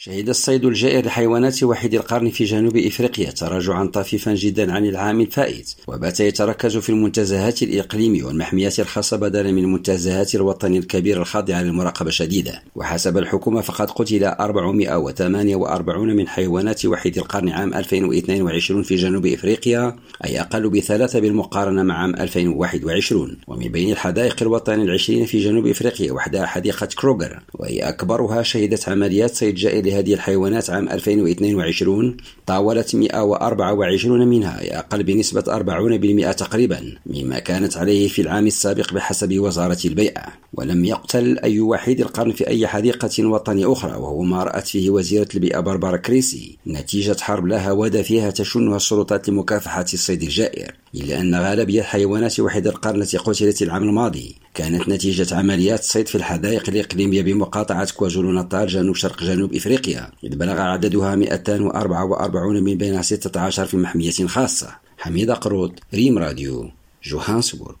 شهد الصيد الجائر لحيوانات وحيد القرن في جنوب إفريقيا تراجعا طفيفا جدا عن العام الفائت وبات يتركز في المنتزهات الإقليمية والمحميات الخاصة بدلا من المنتزهات الوطني الكبيرة الخاضعة للمراقبة الشديدة وحسب الحكومة فقد قتل 448 من حيوانات وحيد القرن عام 2022 في جنوب إفريقيا أي أقل بثلاثة بالمقارنة مع عام 2021 ومن بين الحدائق الوطنية العشرين في جنوب إفريقيا وحدها حديقة كروغر وهي أكبرها شهدت عمليات صيد جائر لهذه الحيوانات عام 2022 طاولت 124 منها أقل بنسبة 40% تقريبا مما كانت عليه في العام السابق بحسب وزارة البيئة. ولم يقتل أي وحيد القرن في أي حديقة وطنية أخرى وهو ما رأت فيه وزيرة البيئة باربارا كريسي نتيجة حرب لا هواد فيها تشنها السلطات لمكافحة الصيد الجائر. إلا أن غالبية حيوانات وحيد القرن التي قتلت العام الماضي كانت نتيجة عمليات صيد في الحدائق الإقليمية بمقاطعة كواجولو ناتال جنوب شرق جنوب إفريقيا إذ بلغ عددها 244 من بين 16 في محمية خاصة. حميد قروط ريم راديو جوهانسبورغ.